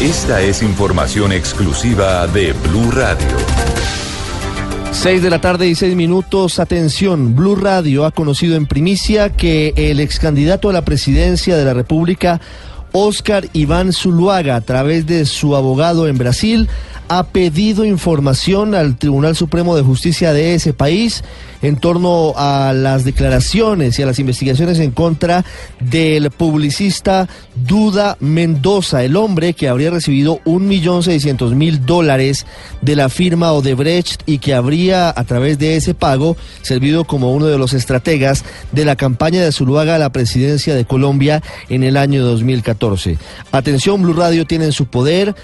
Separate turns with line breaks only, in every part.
Esta es información exclusiva de Blue Radio.
6 de la tarde y 6 minutos. Atención, Blue Radio ha conocido en primicia que el ex candidato a la presidencia de la República, Oscar Iván Zuluaga, a través de su abogado en Brasil, ha pedido información al Tribunal Supremo de Justicia de ese país en torno a las declaraciones y a las investigaciones en contra del publicista Duda Mendoza, el hombre que habría recibido un millón seiscientos mil dólares de la firma Odebrecht y que habría a través de ese pago servido como uno de los estrategas de la campaña de Zuluaga a la presidencia de Colombia en el año 2014. Atención, Blue Radio tiene en su poder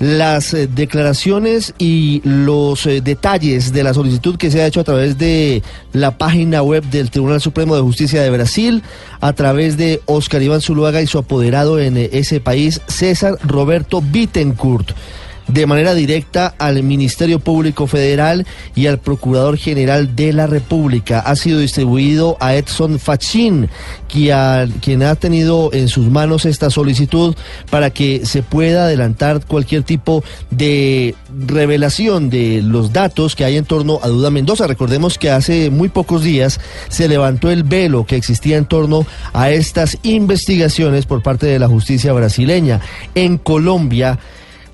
las eh, declaraciones y los eh, detalles de la solicitud que se ha hecho a través de la página web del Tribunal Supremo de Justicia de Brasil, a través de Oscar Iván Zuluaga y su apoderado en eh, ese país, César Roberto Bittencourt de manera directa al Ministerio Público Federal y al Procurador General de la República. Ha sido distribuido a Edson Fachin, quien ha tenido en sus manos esta solicitud para que se pueda adelantar cualquier tipo de revelación de los datos que hay en torno a Duda Mendoza. Recordemos que hace muy pocos días se levantó el velo que existía en torno a estas investigaciones por parte de la justicia brasileña. En Colombia,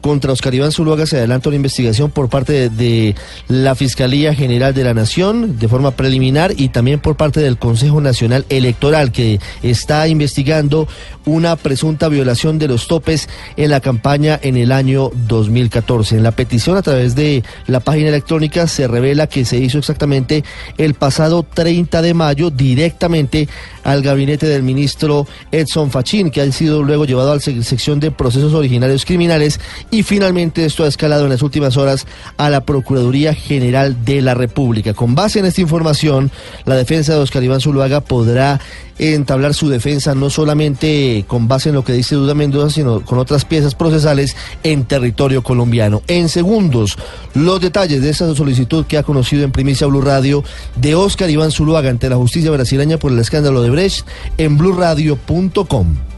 contra Oscar Iván Zuluaga se adelanta una investigación por parte de, la Fiscalía General de la Nación de forma preliminar y también por parte del Consejo Nacional Electoral que está investigando una presunta violación de los topes en la campaña en el año 2014. En la petición a través de la página electrónica se revela que se hizo exactamente el pasado 30 de mayo directamente al gabinete del ministro Edson Fachin, que ha sido luego llevado a la sección de procesos originarios criminales finalmente esto ha escalado en las últimas horas a la Procuraduría General de la República. Con base en esta información, la defensa de Oscar Iván Zuluaga podrá entablar su defensa no solamente con base en lo que dice Duda Mendoza, sino con otras piezas procesales en territorio colombiano. En segundos, los detalles de esta solicitud que ha conocido en primicia Blue Radio de Oscar Iván Zuluaga ante la justicia brasileña por el escándalo de Brecht en blurradio.com.